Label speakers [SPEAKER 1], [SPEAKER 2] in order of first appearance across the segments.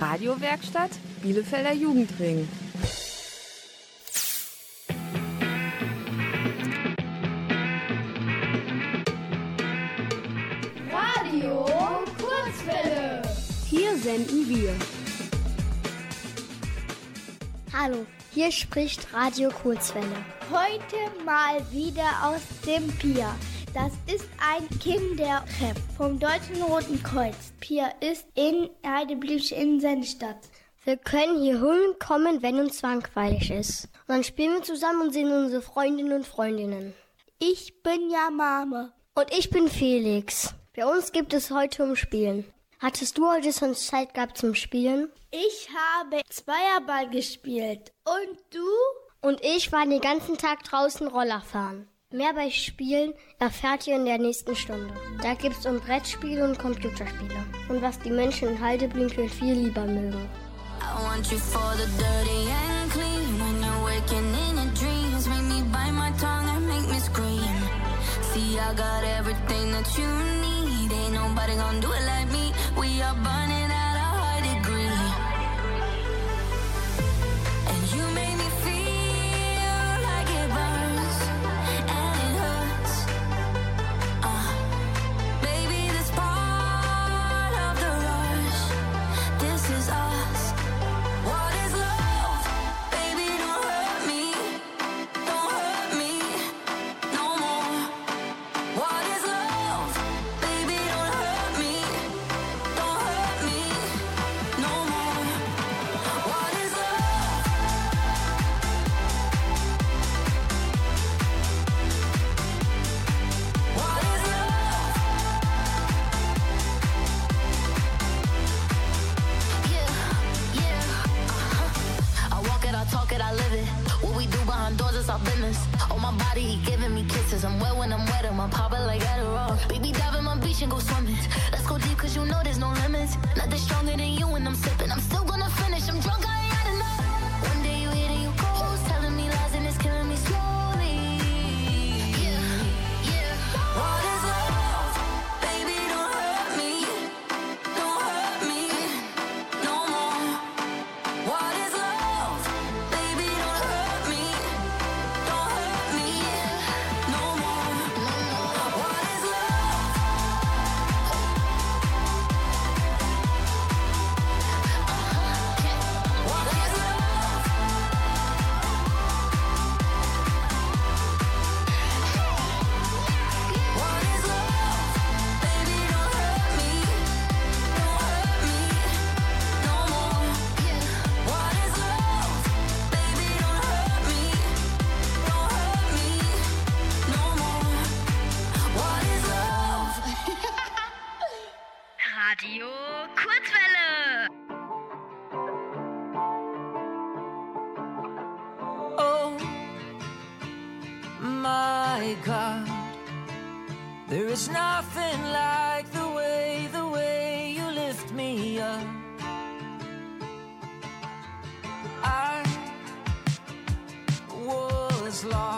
[SPEAKER 1] Radiowerkstatt Bielefelder Jugendring.
[SPEAKER 2] Radio Kurzwelle.
[SPEAKER 3] Hier senden wir.
[SPEAKER 4] Hallo, hier spricht Radio Kurzwelle.
[SPEAKER 2] Heute mal wieder aus dem Pier. Das ist ein Kindertreff vom Deutschen Roten Kreuz. Pia ist in Heideblüsch in Sennstadt.
[SPEAKER 4] Wir können hier hinkommen, wenn uns zwangweilig ist. Und dann spielen wir zusammen und sehen unsere Freundinnen und Freundinnen.
[SPEAKER 2] Ich bin ja Mame.
[SPEAKER 4] Und ich bin Felix. Bei uns gibt es heute um Spielen. Hattest du heute sonst Zeit gehabt zum Spielen?
[SPEAKER 2] Ich habe Zweierball gespielt. Und du?
[SPEAKER 4] Und ich war den ganzen Tag draußen Roller fahren. Mehr bei Spielen erfahrt ihr in der nächsten Stunde. Da gibt's um Brettspiele und Computerspiele und was die Menschen in Halteblinkel viel lieber mögen.
[SPEAKER 5] I want you for the dirty and clean when you're waking in your dreams. Make me bite my tongue and make me scream. See, I got everything that you need. Ain't nobody gonna do it like me. We are born my
[SPEAKER 6] God. There is nothing like the way, the way you lift me up. I was lost.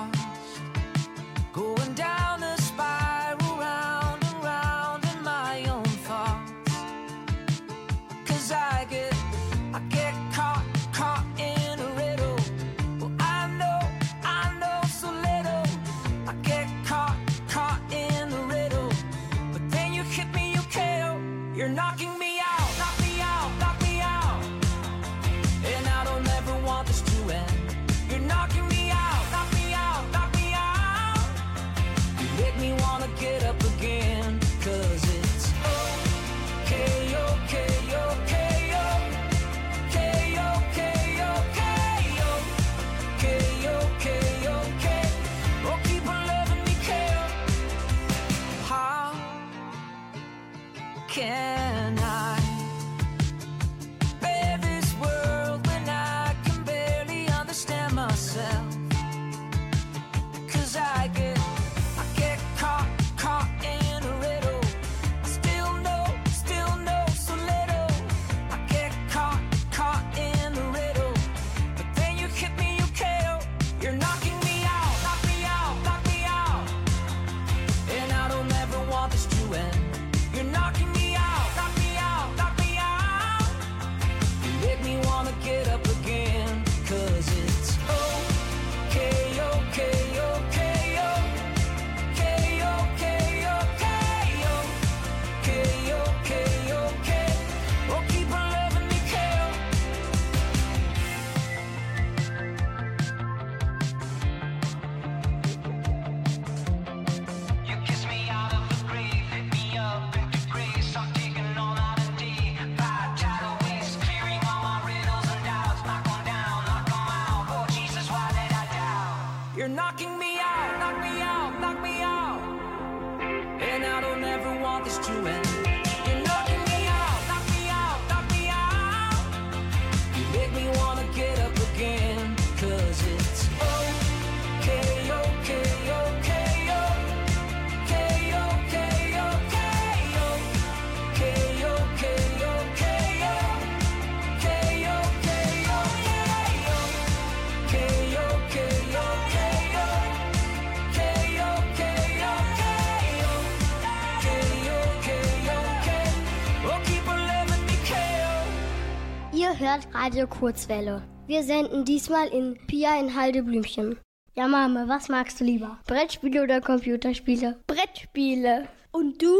[SPEAKER 4] Radio Kurzwelle. Wir senden diesmal in Pia in Haldeblümchen. Ja, Mama, was magst du lieber? Brettspiele oder Computerspiele?
[SPEAKER 2] Brettspiele. Und du?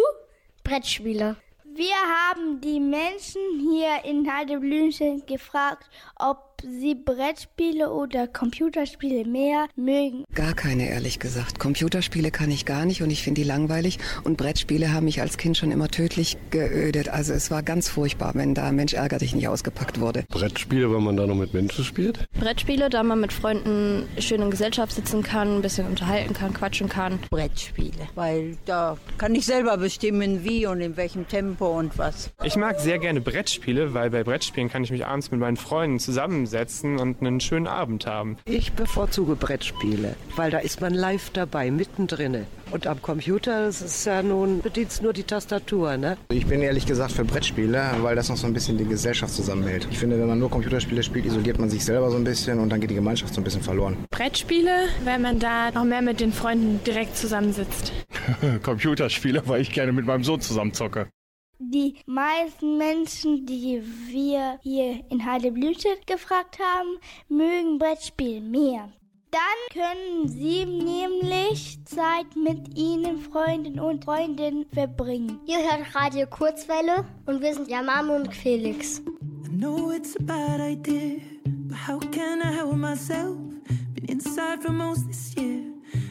[SPEAKER 4] Brettspiele.
[SPEAKER 2] Wir haben die Menschen hier in Heideblümchen gefragt, ob Sie Brettspiele oder Computerspiele mehr mögen?
[SPEAKER 7] Gar keine, ehrlich gesagt. Computerspiele kann ich gar nicht und ich finde die langweilig. Und Brettspiele haben mich als Kind schon immer tödlich geödet. Also es war ganz furchtbar, wenn da Mensch ärger dich nicht ausgepackt wurde.
[SPEAKER 8] Brettspiele, wenn man da noch mit Menschen spielt?
[SPEAKER 3] Brettspiele, da man mit Freunden schön in Gesellschaft sitzen kann, ein bisschen unterhalten kann, quatschen kann.
[SPEAKER 1] Brettspiele, weil da kann ich selber bestimmen, wie und in welchem Tempo und was.
[SPEAKER 9] Ich mag sehr gerne Brettspiele, weil bei Brettspielen kann ich mich abends mit meinen Freunden zusammen zusammensetzen und einen schönen Abend haben.
[SPEAKER 10] Ich bevorzuge Brettspiele, weil da ist man live dabei, mittendrin. Und am Computer das ist ja nun, bedienst nur die Tastatur, ne?
[SPEAKER 11] Ich bin ehrlich gesagt für Brettspiele, weil das noch so ein bisschen die Gesellschaft zusammenhält. Ich finde, wenn man nur Computerspiele spielt, isoliert man sich selber so ein bisschen und dann geht die Gemeinschaft so ein bisschen verloren.
[SPEAKER 12] Brettspiele, weil man da noch mehr mit den Freunden direkt zusammensitzt.
[SPEAKER 13] Computerspiele, weil ich gerne mit meinem Sohn zusammenzocke.
[SPEAKER 2] Die meisten Menschen, die wir hier in Heideblüte gefragt haben, mögen Brettspiele mehr. Dann können Sie nämlich Zeit mit Ihnen, Freunden und Freundinnen verbringen.
[SPEAKER 4] Ihr hört Radio Kurzwelle und wir sind Jamam und Felix.
[SPEAKER 14] I know it's a bad idea, but how can I help myself? Been inside for most this year.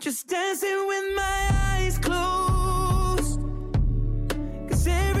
[SPEAKER 14] Just dancing with my eyes closed. Cause everywhere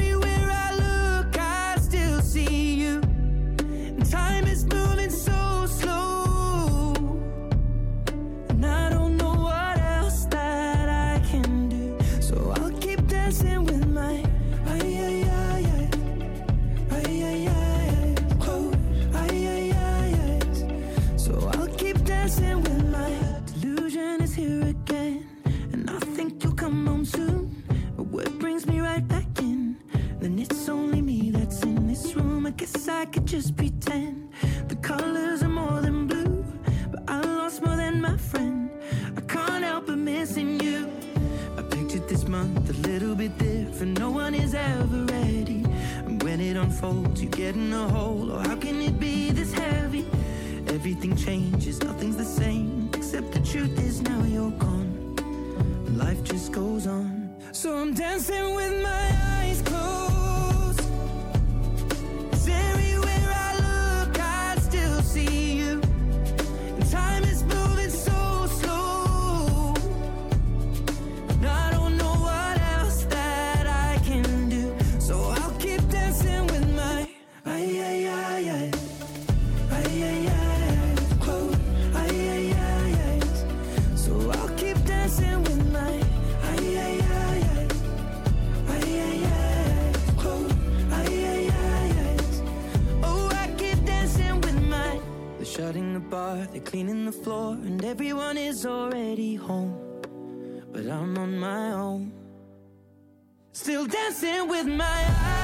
[SPEAKER 14] Still dancing with my eyes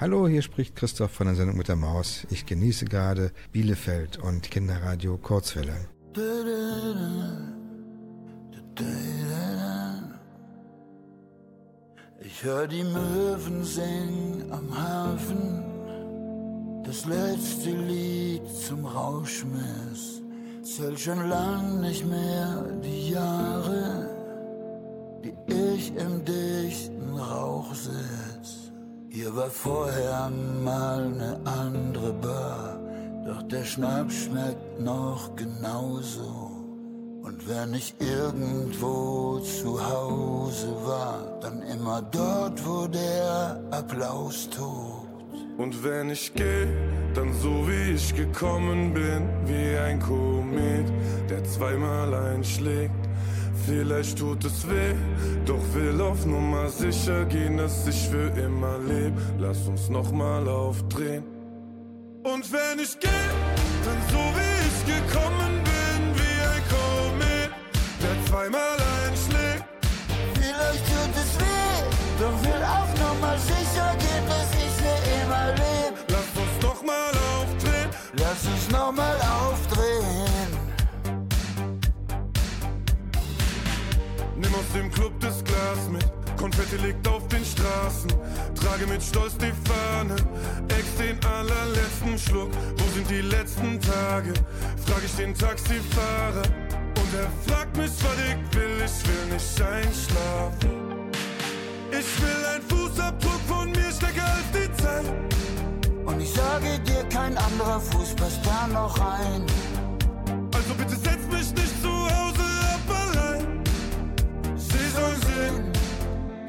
[SPEAKER 15] Hallo, hier spricht Christoph von der Sendung mit der Maus. Ich genieße gerade Bielefeld und Kinderradio Kurzwelle.
[SPEAKER 16] Ich hör die Möwen singen am Hafen, das letzte Lied zum Rauschmiss. Zählt schon lang nicht mehr die Jahre, die ich im dichten Rauch sitz. Hier war vorher mal eine andere Bar, doch der Schnaps schmeckt noch genauso. Und wenn ich irgendwo zu Hause war, dann immer dort, wo der Applaus tobt.
[SPEAKER 17] Und wenn ich geh, dann so wie ich gekommen bin, wie ein Komet, der zweimal einschlägt. Vielleicht tut es weh, doch will auf Nummer sicher gehen, dass ich für immer leb. Lass uns nochmal aufdrehen. Und wenn ich geh, dann so wie ich gekommen bin, wie ein Komet, der zweimal einschlägt.
[SPEAKER 16] Vielleicht tut es weh, doch will auf Nummer sicher gehen, dass ich für immer leb.
[SPEAKER 17] Lass uns nochmal aufdrehen.
[SPEAKER 16] Lass uns nochmal aufdrehen.
[SPEAKER 17] Aus dem Club das Glas mit. Konfetti liegt auf den Straßen. Trage mit Stolz die Fahne. Ex den allerletzten Schluck. Wo sind die letzten Tage? Frag ich den Taxifahrer. Und er fragt mich, was ich will. Ich will nicht einschlafen. Ich will ein Fußabdruck von mir stärker als die Zeit.
[SPEAKER 16] Und ich sage dir, kein anderer Fuß passt da noch rein.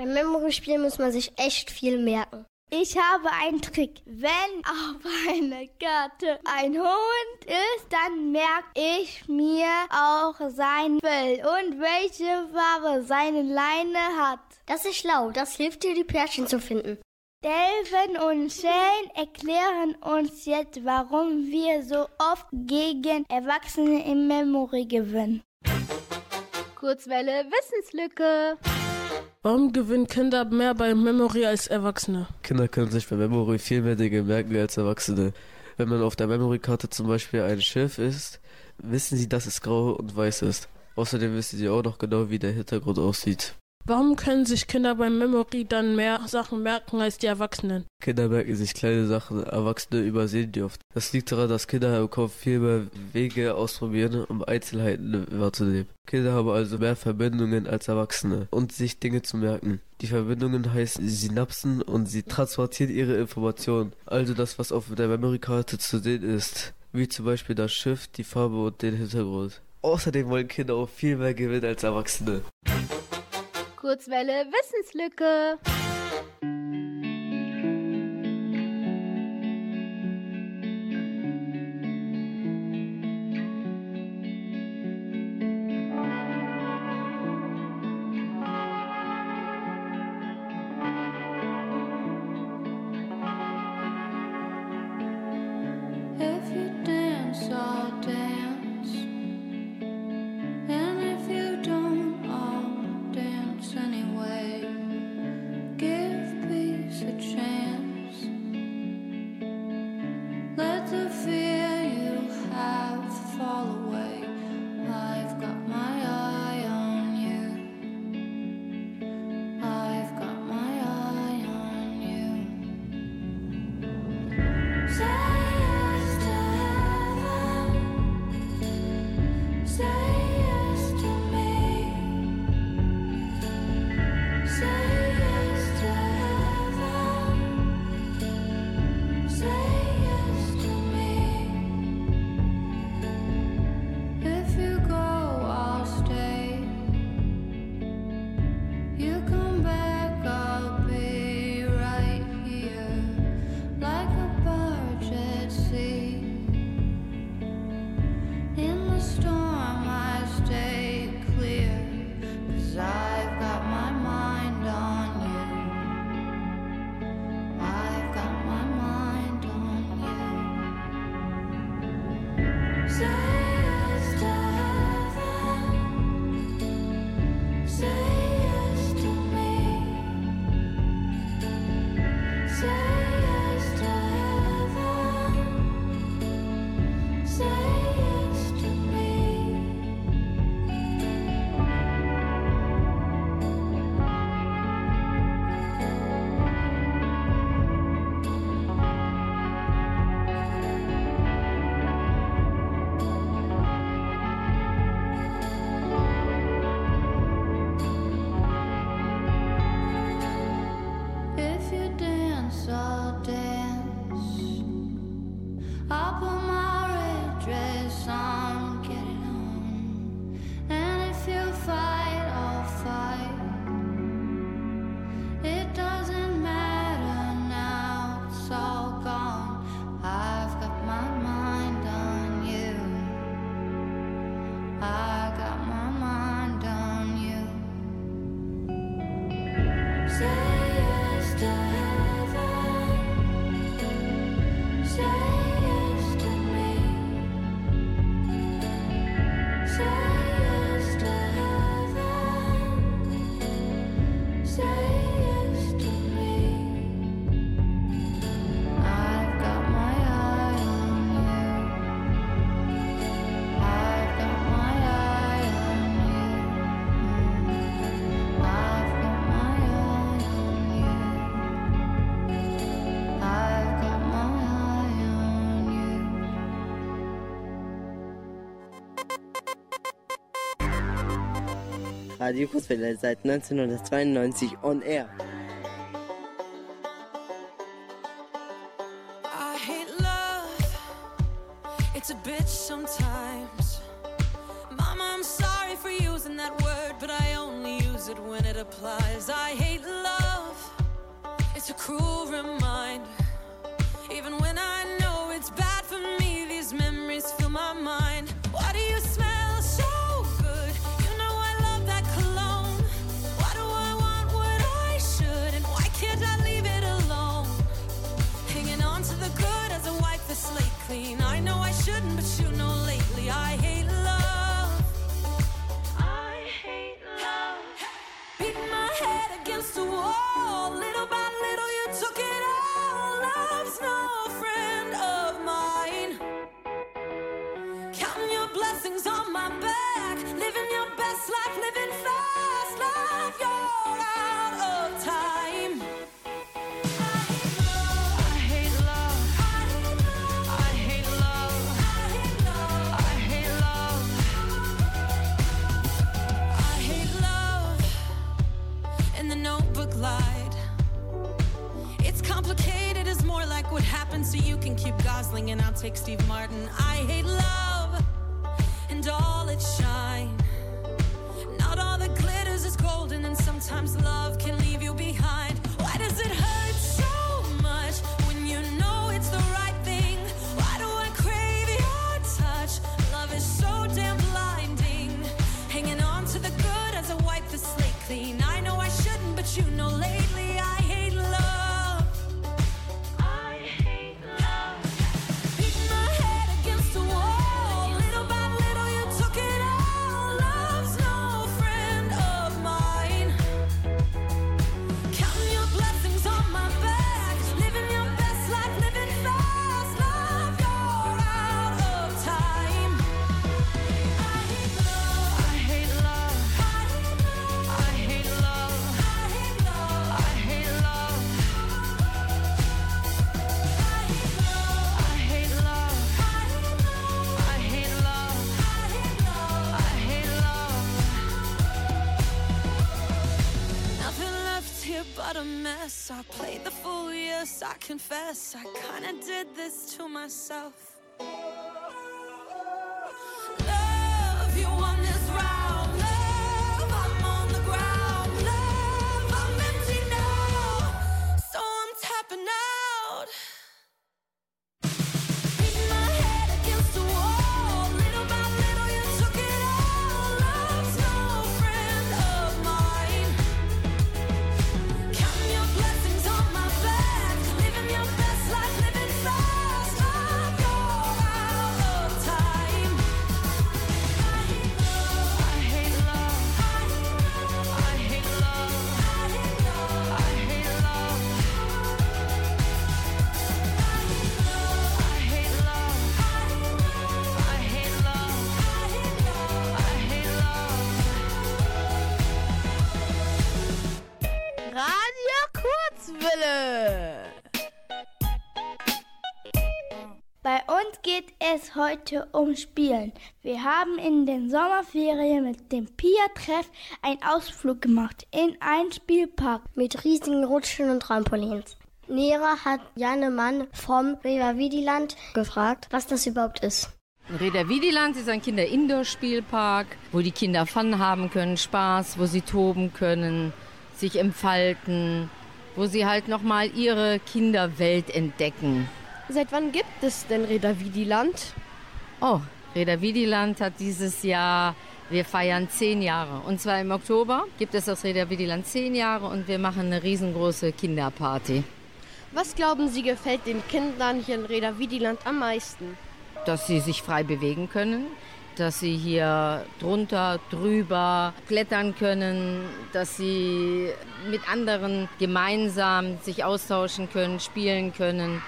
[SPEAKER 4] Beim Memory-Spiel muss man sich echt viel merken.
[SPEAKER 2] Ich habe einen Trick. Wenn auf einer Karte ein Hund ist, dann merke ich mir auch sein Fell und welche Farbe seine Leine hat.
[SPEAKER 4] Das ist schlau, das hilft dir, die Pärchen zu finden.
[SPEAKER 2] Delvin und Shane erklären uns jetzt, warum wir so oft gegen Erwachsene im Memory gewinnen.
[SPEAKER 18] Kurzwelle Wissenslücke.
[SPEAKER 19] Warum gewinnen Kinder mehr bei Memory als Erwachsene?
[SPEAKER 20] Kinder können sich bei Memory viel mehr Dinge merken als Erwachsene. Wenn man auf der Memory-Karte zum Beispiel ein Schiff ist, wissen sie, dass es grau und weiß ist. Außerdem wissen sie auch noch genau, wie der Hintergrund aussieht.
[SPEAKER 19] Warum können sich Kinder beim Memory dann mehr Sachen merken als die Erwachsenen?
[SPEAKER 20] Kinder merken sich kleine Sachen, Erwachsene übersehen die oft. Das liegt daran, dass Kinder im Kopf viel mehr Wege ausprobieren, um Einzelheiten wahrzunehmen. Kinder haben also mehr Verbindungen als Erwachsene und sich Dinge zu merken. Die Verbindungen heißen Synapsen und sie transportieren ihre Informationen. Also das, was auf der Memory-Karte zu sehen ist. Wie zum Beispiel das Schiff, die Farbe und den Hintergrund. Außerdem wollen Kinder auch viel mehr gewinnen als Erwachsene.
[SPEAKER 18] Kurzwelle Wissenslücke.
[SPEAKER 21] Radio Kurzwelle seit 1992 on air.
[SPEAKER 14] I hate love. It's a bitch sometimes. Mama, I'm sorry for using that word, but I only use it when it applies. I hate love. It's a cruel reminder. Can keep Gosling and I'll take Steve Martin. I hate love and all its shine. Not all that glitters is golden, and sometimes love can confess. I kinda did this to myself. Love, you won this round.
[SPEAKER 2] Es heute um Spielen. Wir haben in den Sommerferien mit dem Pia-Treff einen Ausflug gemacht in einen Spielpark.
[SPEAKER 4] Mit riesigen Rutschen und Trampolins. Lehrer hat Janne Mann vom Reva Vidiland gefragt, was das überhaupt ist.
[SPEAKER 22] Reda Wiedeland ist ein Kinder-Indoor-Spielpark, wo die Kinder Fun haben können, Spaß, wo sie toben können, sich entfalten, wo sie halt nochmal ihre Kinderwelt entdecken.
[SPEAKER 3] Seit wann gibt es denn Reda Vidiland?
[SPEAKER 22] Oh, Reda Wiedeland hat dieses Jahr, wir feiern zehn Jahre. Und zwar im Oktober gibt es das Reda Wiedeland zehn Jahre und wir machen eine riesengroße Kinderparty.
[SPEAKER 3] Was glauben Sie gefällt den Kindern hier in Reda Vidiland am meisten?
[SPEAKER 22] dass sie sich frei bewegen können, dass sie hier drunter, drüber klettern können, dass sie mit anderen gemeinsam sich austauschen können, spielen können,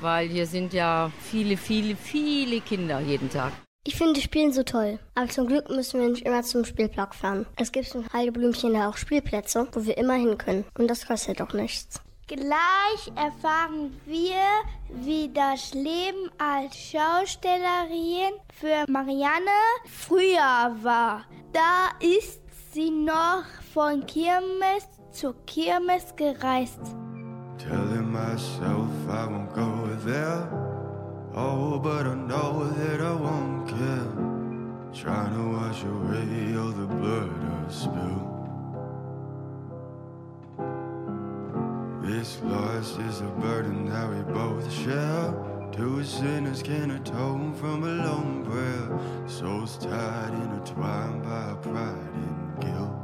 [SPEAKER 22] weil hier sind ja viele, viele, viele Kinder jeden Tag.
[SPEAKER 4] Ich finde Spielen so toll. Aber zum Glück müssen wir nicht immer zum Spielplatz fahren. Es gibt in Heideblümchen ja auch Spielplätze, wo wir immer hin können. Und das kostet doch nichts.
[SPEAKER 2] Gleich erfahren wir, wie das Leben als Schaustellerin für Marianne früher war. Da ist sie noch von Kirmes zu Kirmes gereist.
[SPEAKER 23] Telling myself I won't go there. Oh, but I know that I won't care. Trying to wash away all the blood I spilled. This loss is a burden that we both share. Two sinners can atone from a lone prayer. Souls tied, intertwined by pride and guilt.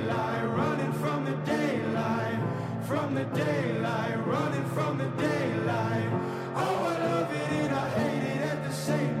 [SPEAKER 23] from the daylight, running from the daylight. Oh, I love it and I hate it at the same time.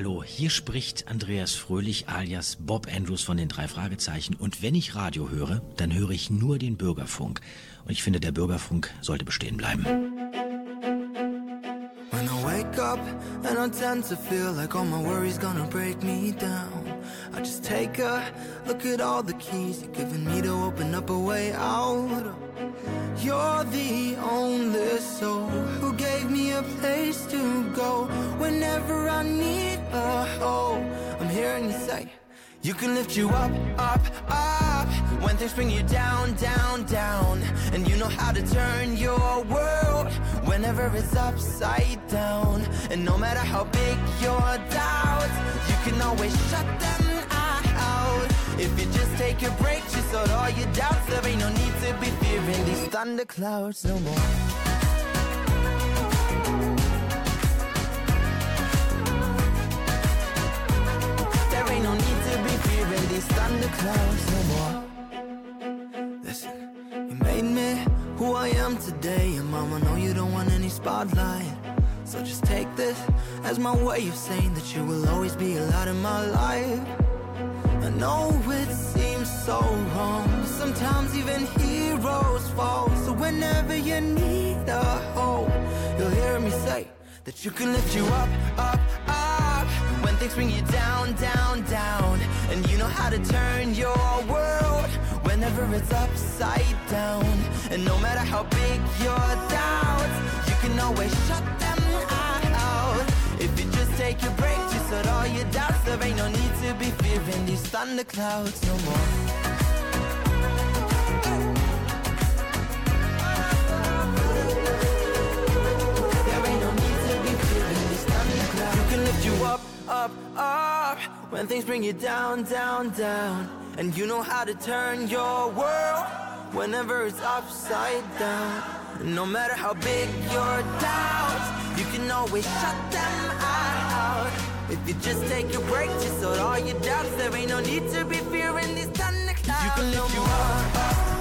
[SPEAKER 24] hallo, hier spricht Andreas Fröhlich alias Bob Andrews von den drei Fragezeichen. Und wenn ich Radio höre, dann höre ich nur den Bürgerfunk. Und ich finde, der Bürgerfunk sollte bestehen bleiben.
[SPEAKER 25] When I wake up and I tend to feel like all my worries gonna break me down. Just take a look at all the keys you've given me to open up a way out. You're the only soul who gave me a place to go whenever I need a hope. I'm hearing you say you can lift you up, up, up when things bring you down, down, down. And you know how to turn your world whenever it's upside down. And no matter how big your doubts, you can always shut them out. If you just take a break, just out all your doubts, there ain't no need to be fearing these thunderclouds no more. Fearing these thunderclouds no more. Listen, you made me who I am today, and mama know you don't want any spotlight. So just take this as my way of saying that you will always be a lot in my life. I know it seems so wrong, sometimes even heroes fall. So whenever you need a hope, you'll hear me say that you can lift you up, up, up. When things bring you down, down, down. And you know how to turn your world whenever it's upside down. And no matter how big your doubts, you can always shut them out. If you just take a break, just let all your doubts, there ain't no need to be fearing these thunderclouds no more. up, up, up when things bring you down, down, down. And you know how to turn your world whenever it's upside down. And no matter how big your doubts, you can always shut them out. If you just take a break, just sort all your doubts, there ain't no need to be fearing these thunderclouds. You can lift you up, up, up.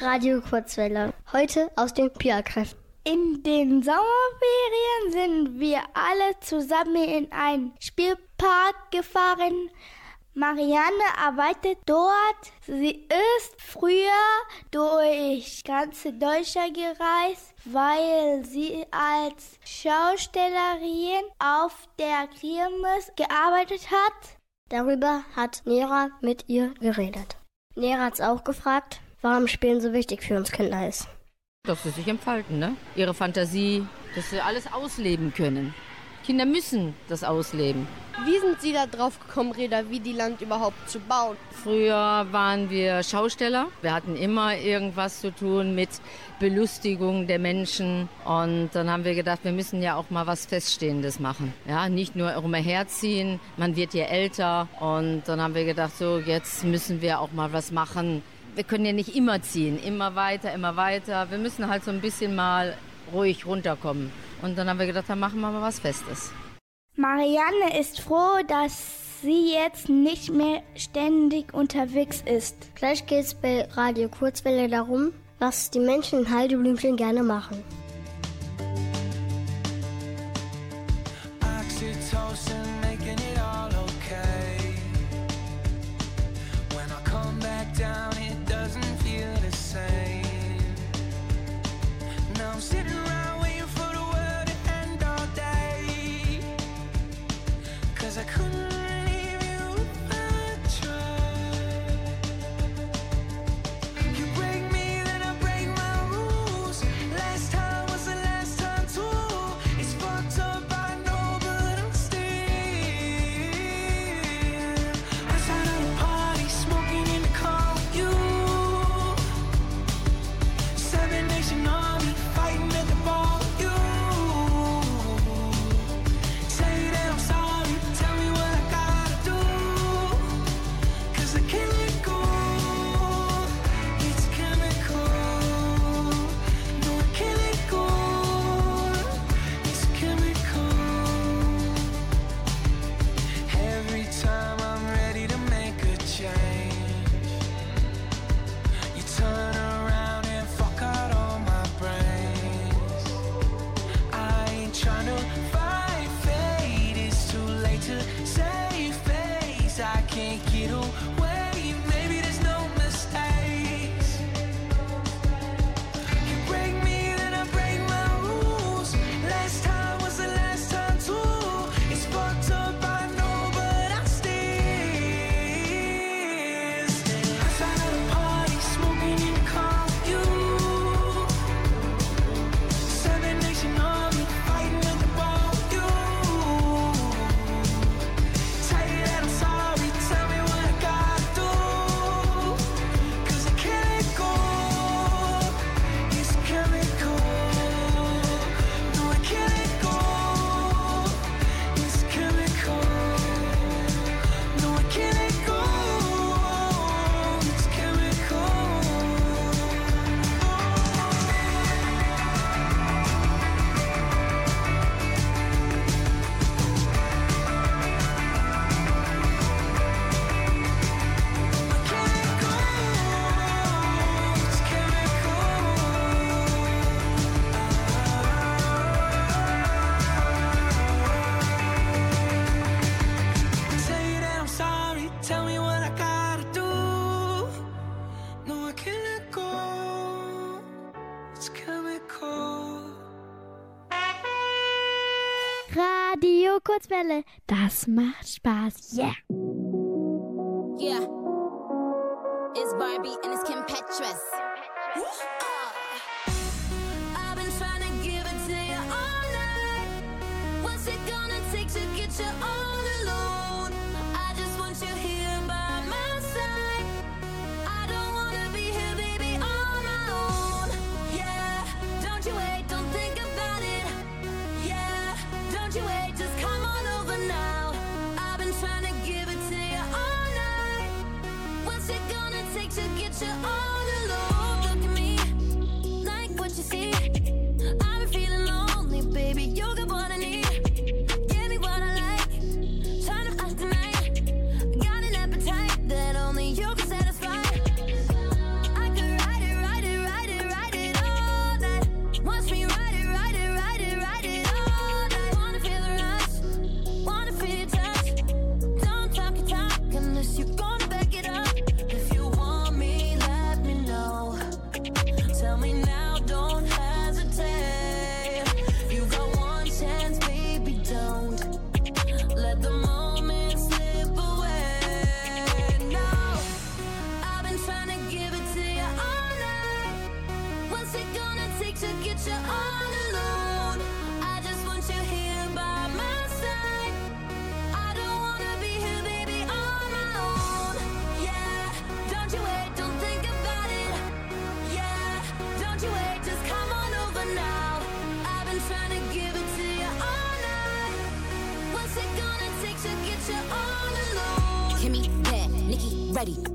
[SPEAKER 14] Radio Kurzwelle. Heute aus den Pia-Kräften.
[SPEAKER 2] In den Sommerferien sind wir alle zusammen in einen Spielpark gefahren. Marianne arbeitet dort. Sie ist früher durch ganze Deutschland gereist, weil sie als Schaustellerin auf der Kirmes gearbeitet hat.
[SPEAKER 14] Darüber hat Nera mit ihr geredet. Nera hat's auch gefragt, warum Spielen so wichtig für uns Kinder ist.
[SPEAKER 22] Dass sie sich entfalten, ne? Ihre Fantasie, dass sie alles ausleben können. Kinder müssen das ausleben.
[SPEAKER 3] Wie sind Sie da drauf gekommen, Reda, wie die Land überhaupt zu bauen?
[SPEAKER 22] Früher waren wir Schausteller. Wir hatten immer irgendwas zu tun mit Belustigung der Menschen. Und dann haben wir gedacht, wir müssen ja auch mal was Feststehendes machen. Ja, nicht nur umherziehen. Man wird ja älter. Und dann haben wir gedacht, so, jetzt müssen wir auch mal was machen. Wir können ja nicht immer ziehen. Immer weiter, immer weiter. Wir müssen halt so ein bisschen mal ruhig runterkommen. Und dann haben wir gedacht, dann machen wir mal was Festes.
[SPEAKER 2] Marianne ist froh, dass sie jetzt nicht mehr ständig unterwegs ist.
[SPEAKER 14] Gleich geht's bei Radio Kurzwelle darum, was die Menschen in Haldeblümchen gerne machen.
[SPEAKER 5] Kurzwelle. Das macht Spaß. Yeah. Yeah. It's Barbie and it's Kim Petras. Huh? Oh. I've been trying to give it to you all night. What's it gonna take to get you all? you
[SPEAKER 26] see?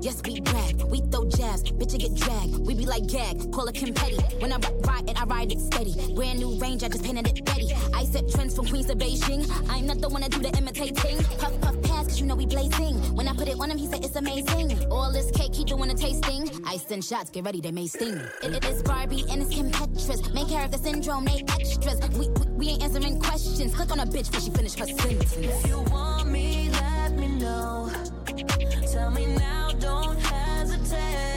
[SPEAKER 26] Yes, we brag. We throw jabs. Bitch, you get dragged. We be like gag. Call it Kim Petty. When I ride it, I ride it steady. Brand new range, I just painted it Betty. I set trends from Queens to Beijing. I'm not the one to do the imitating. Puff, puff, pass, cause you know we blazing. When I put it on him, he said it's amazing. All this cake, he doing a tasting. I send shots, get ready, they may sting. It, it is Barbie and it's Kim Petras. Main character syndrome, they extras. We, we, we ain't answering questions. Click on a bitch before she finish her sentence.
[SPEAKER 5] If you want me, let me know. Tell me now, don't hesitate.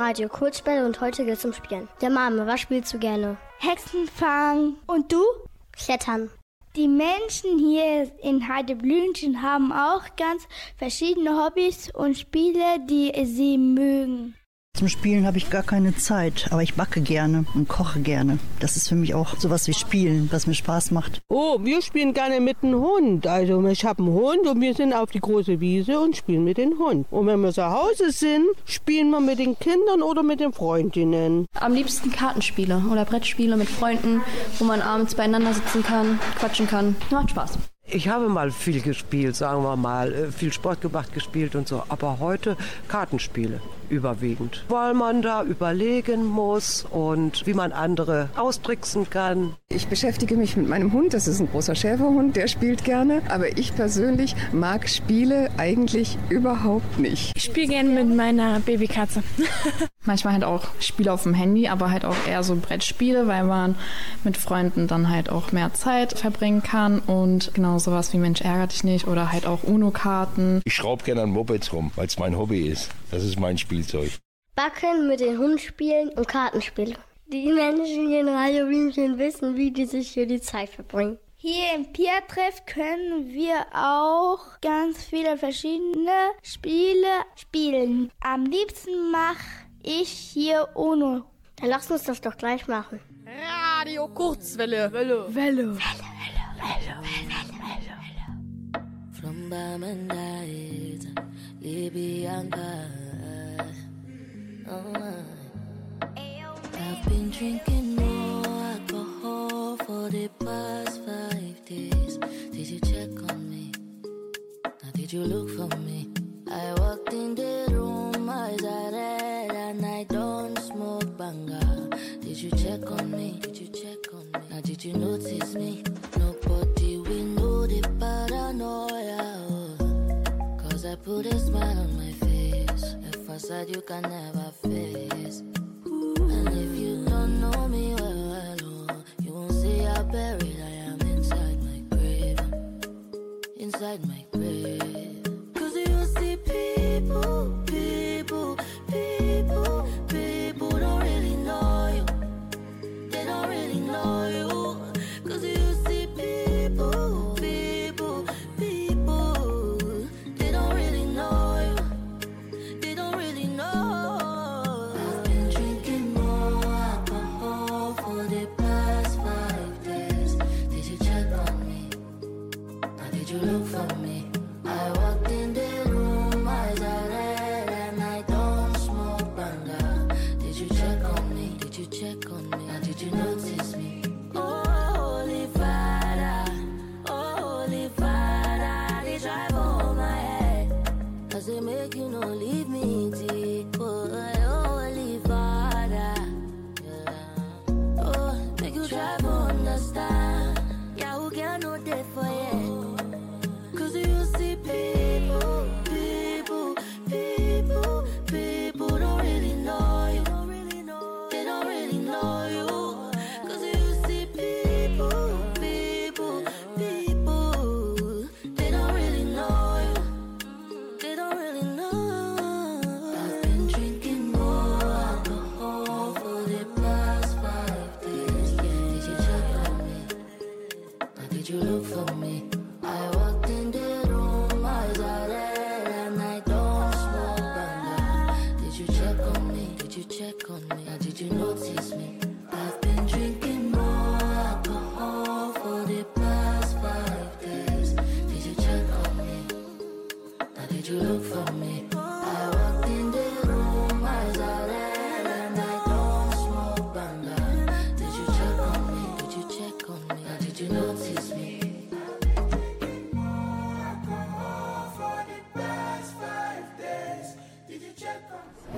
[SPEAKER 4] Radio Kurzbell und heute geht's um Spielen. Der Mame, was spielst du gerne?
[SPEAKER 2] Hexenfang. Und du?
[SPEAKER 4] Klettern.
[SPEAKER 2] Die Menschen hier in Heideblümchen haben auch ganz verschiedene Hobbys und Spiele, die sie mögen.
[SPEAKER 27] Zum Spielen habe ich gar keine Zeit, aber ich backe gerne und koche gerne. Das ist für mich auch sowas wie Spielen, was mir Spaß macht.
[SPEAKER 28] Oh, wir spielen gerne mit dem Hund. Also ich habe einen Hund und wir sind auf die große Wiese und spielen mit dem Hund. Und wenn wir zu Hause sind, spielen wir mit den Kindern oder mit den Freundinnen.
[SPEAKER 29] Am liebsten Kartenspiele oder Brettspiele mit Freunden, wo man abends beieinander sitzen kann, quatschen kann. Macht Spaß.
[SPEAKER 10] Ich habe mal viel gespielt, sagen wir mal, äh, viel Sport gemacht, gespielt und so. Aber heute Kartenspiele überwiegend, weil man da überlegen muss und wie man andere austricksen kann.
[SPEAKER 7] Ich beschäftige mich mit meinem Hund, das ist ein großer Schäferhund, der spielt gerne. Aber ich persönlich mag Spiele eigentlich überhaupt nicht.
[SPEAKER 12] Ich spiele gerne mit meiner Babykatze. Manchmal halt auch Spiele auf dem Handy, aber halt auch eher so Brettspiele, weil man mit Freunden dann halt auch mehr Zeit verbringen kann und genau sowas wie Mensch ärgert dich nicht oder halt auch UNO-Karten.
[SPEAKER 30] Ich schraube gerne an Mopeds rum, weil es mein Hobby ist. Das ist mein Spielzeug.
[SPEAKER 4] Backen, mit den Hund spielen und Kartenspiele. Die Menschen hier in Radio Blümchen wissen, wie die sich hier die Zeit verbringen.
[SPEAKER 2] Hier im Pier-Treff können wir auch ganz viele verschiedene Spiele spielen. Am liebsten mache ich hier UNO.
[SPEAKER 4] Dann lass uns das doch gleich machen.
[SPEAKER 31] Radio Kurzwelle. Welle. Welle.
[SPEAKER 5] From Bamandait, Libyanka. I've been drinking more alcohol for the past five days. Did you check on me? Now, did you look for me? I walked in the room, eyes are red, and I don't smoke banga. Did you check on me? Did you check on me? Now, did you notice me? Nobody will know the paranoia. oh. Cause I put a smile on my face. Facade you can never face. And if you don't know me well, oh, you won't see how buried I am inside my grave. Inside my grave. Cause you see people,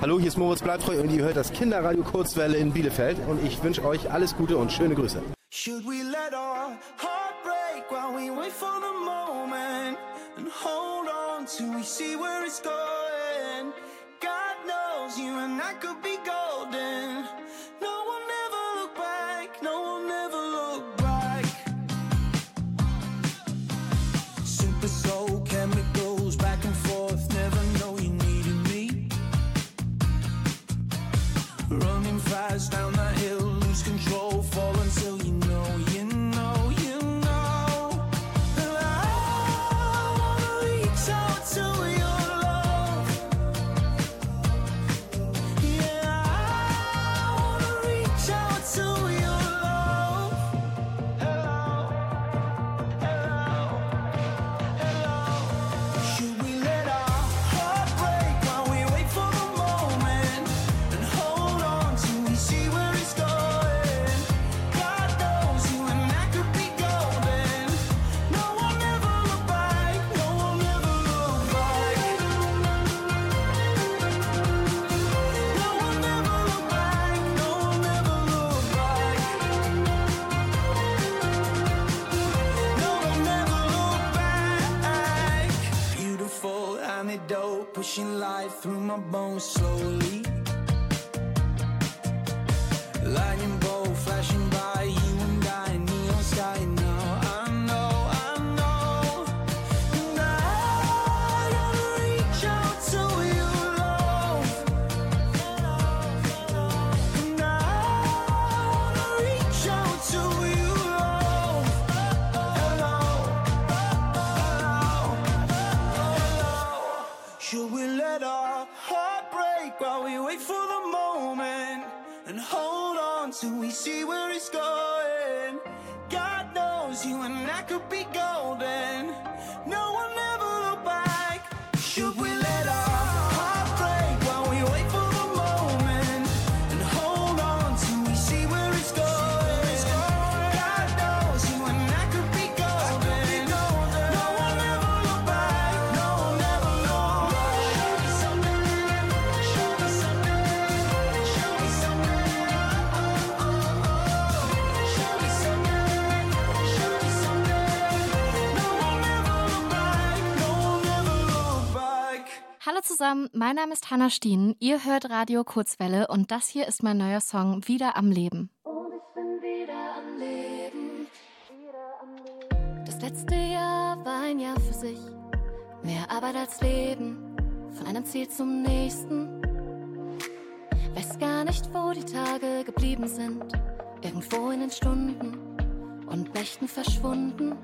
[SPEAKER 32] Hallo, hier ist Moritz Bleibtreu und ihr hört das Kinderradio Kurzwelle in Bielefeld und ich wünsche euch alles Gute und schöne Grüße.
[SPEAKER 14] Should we let our heart break while we wait for the moment and hold on till we see where it's going? God knows you and I could be golden. Pushing life through my bones slowly.
[SPEAKER 33] Zusammen, mein Name ist Hanna Stien. Ihr hört Radio Kurzwelle und das hier ist mein neuer Song Wieder am Leben. Das letzte Jahr war ein Jahr für sich. Mehr Arbeit als Leben, von einem Ziel zum nächsten. Weiß gar nicht, wo die Tage geblieben sind. Irgendwo in den Stunden und Nächten verschwunden.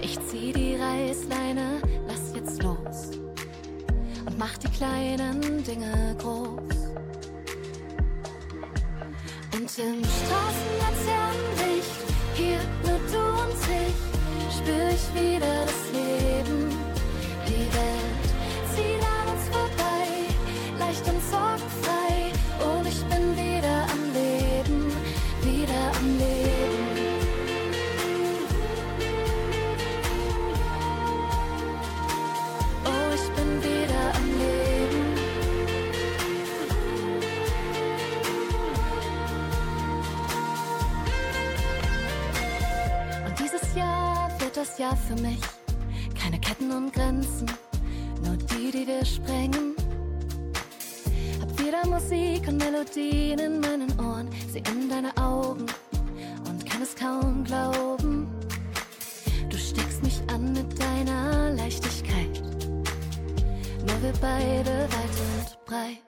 [SPEAKER 33] Ich zieh die Reißleine, lass jetzt los und mach die kleinen Dinge groß. Und im Straßenlaternenlicht, hier nur du und ich, spür ich wieder das Jahr für mich. Keine Ketten und Grenzen, nur die, die wir sprengen. Hab wieder Musik und Melodien in meinen Ohren, sie in deine Augen und kann es kaum glauben. Du steckst mich an mit deiner Leichtigkeit. Nur wir beide weit und breit.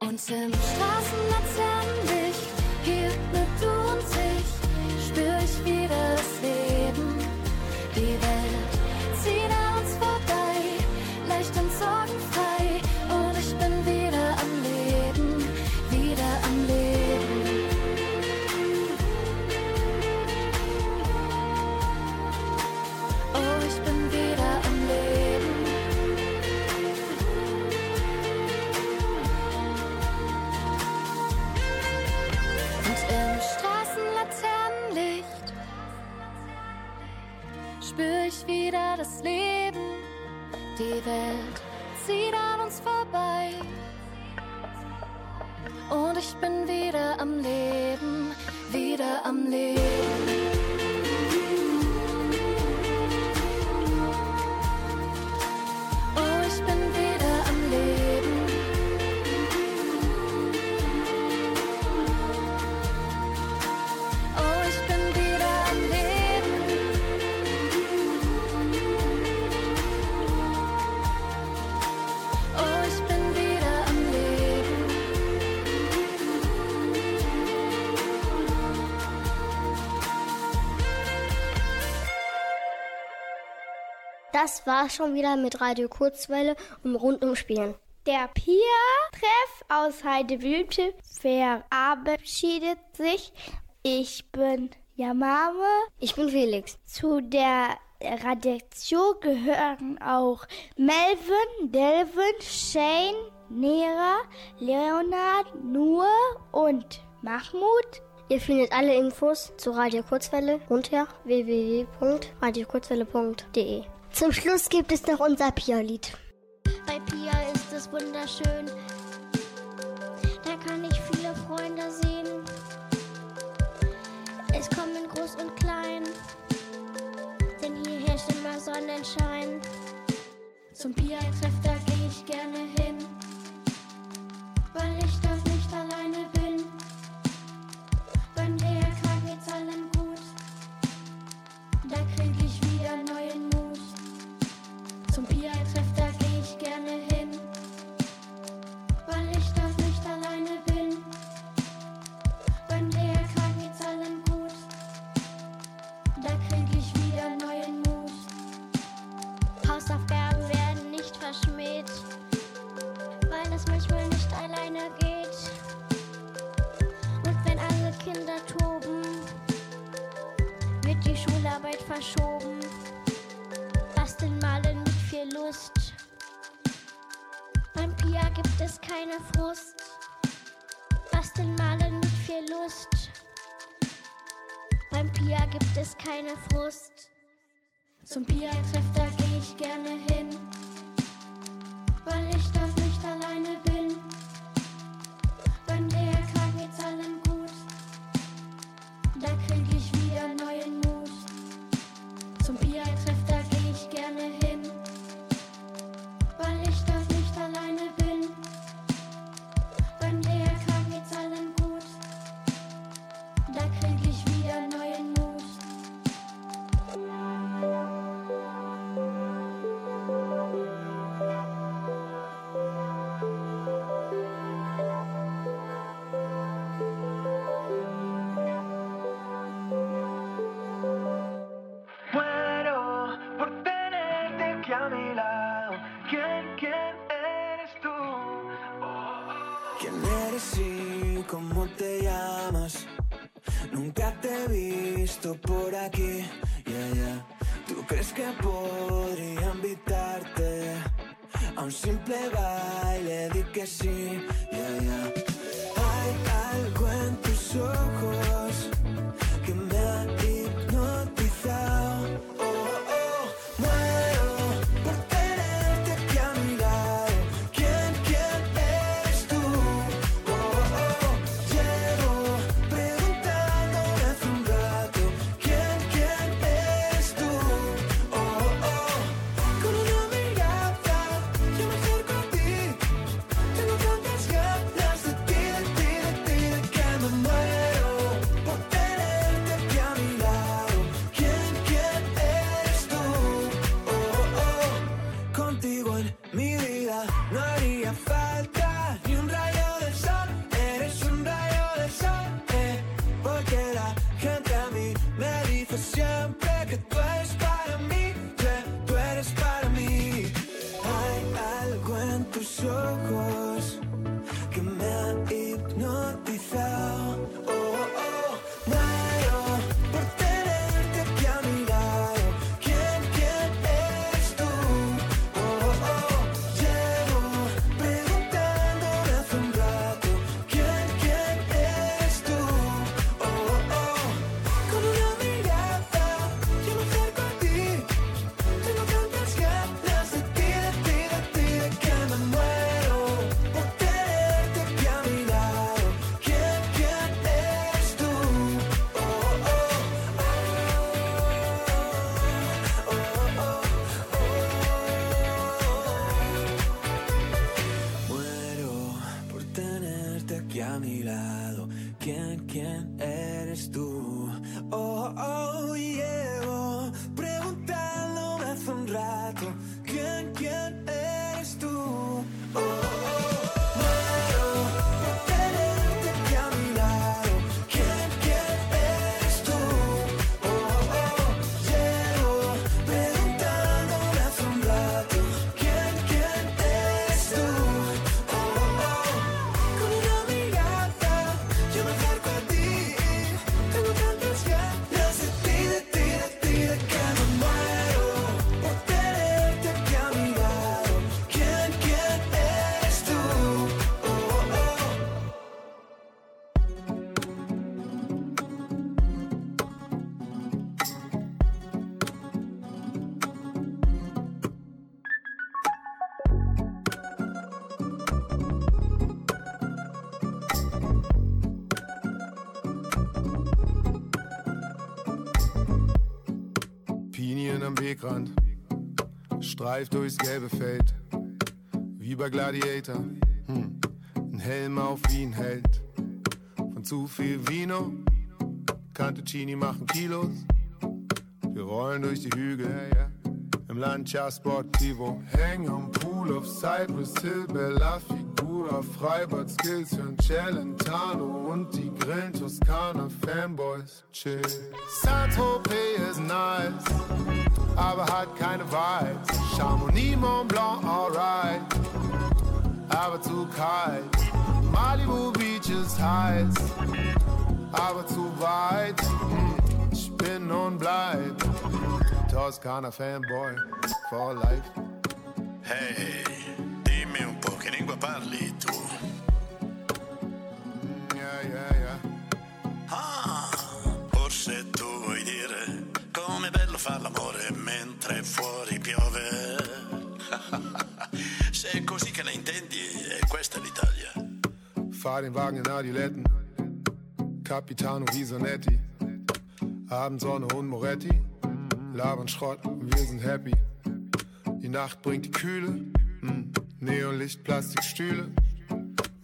[SPEAKER 33] Und im Straßenlaternenlicht, hier nur du Und ich bin wieder am Leben, wieder am Leben. Das
[SPEAKER 4] war schon wieder mit Radio Kurzwelle um Rundumspielen.
[SPEAKER 34] Der Pia-Treff aus Heideblüte verabschiedet sich. Ich bin Yamame.
[SPEAKER 4] Ich bin Felix.
[SPEAKER 34] Zu der Redaktion gehören auch Melvin, Delvin, Shane, Nera, Leonard, Nur und Mahmoud.
[SPEAKER 4] Ihr findet alle Infos zu Radio Kurzwelle unter www.radiokurzwelle.de. Zum Schluss gibt es noch unser Pia-Lied.
[SPEAKER 34] Bei Pia ist es wunderschön. Da kann ich viele Freunde sehen. Es kommen groß und klein, denn hier herrscht immer Sonnenschein. Zum Pia-Treff, verschoben. Basteln, malen mit viel Lust. Beim Pia gibt es keine Frust. Basteln, malen mit viel Lust. Beim Pia gibt es keine Frust. Zum da
[SPEAKER 14] podría invitarte a un simple baile? Di que sí, yeah. Hay algo en tus ojos
[SPEAKER 35] durchs gelbe Feld, wie bei Gladiator. Hm. Ein Helm auf wie ein Held, von zu viel Vino, Cantuccini machen Kilos. Wir rollen durch die Hügel, im Lancia Sportivo. Hängen am Pool auf Cypress Hill, Bella Figura, Freibad Skills für Celentano die Grillen Fanboys chill. Saint-Tropez ist nice, aber hat keine Vibes. Chamonix, Mont Blanc, alright, aber zu kalt. Malibu Beach ist heiß, aber zu weit. Ich bin und bleib Toskana Fanboy for life.
[SPEAKER 36] Ehi, dimmi un po' che lingua parli tu.
[SPEAKER 35] Yeah, yeah.
[SPEAKER 36] Ah, forse tu vuoi dire com'è bello far l'amore mentre fuori piove. Se è così che la intendi, è questa l'Italia.
[SPEAKER 35] Fahr den Wagen in Adiletten, Capitano Risonetti, Abendsonne und Moretti, labern Schrott, wir sind happy. Die Nacht bringt die Kühle, mm. Neonlicht, Plastikstühle.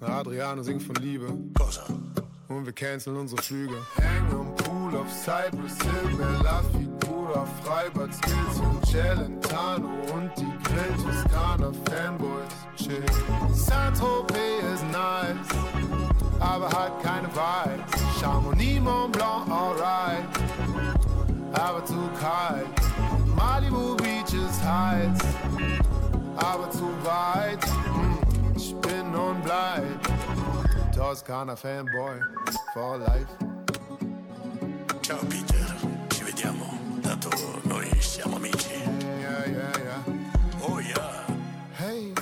[SPEAKER 35] Adriano singt von Liebe. Und wir canceln unsere Flüge. Hängen am Pool auf Cypress Hill, Bella Figura, Freibad Skills und Celentano und die Grill Toskana Fanboys chill. Saint-Tropez ist nice, aber hat keine Vibes. Chamonix, Mont Blanc, alright, aber zu kalt. Malibu Beach ist heiß, aber zu weit. Hm, Ich bin und Dawes Kana fanboy for life.
[SPEAKER 36] Ciao Peter, ci vediamo, tanto noi siamo amici. Yeah, yeah, yeah. Oh yeah. Hey.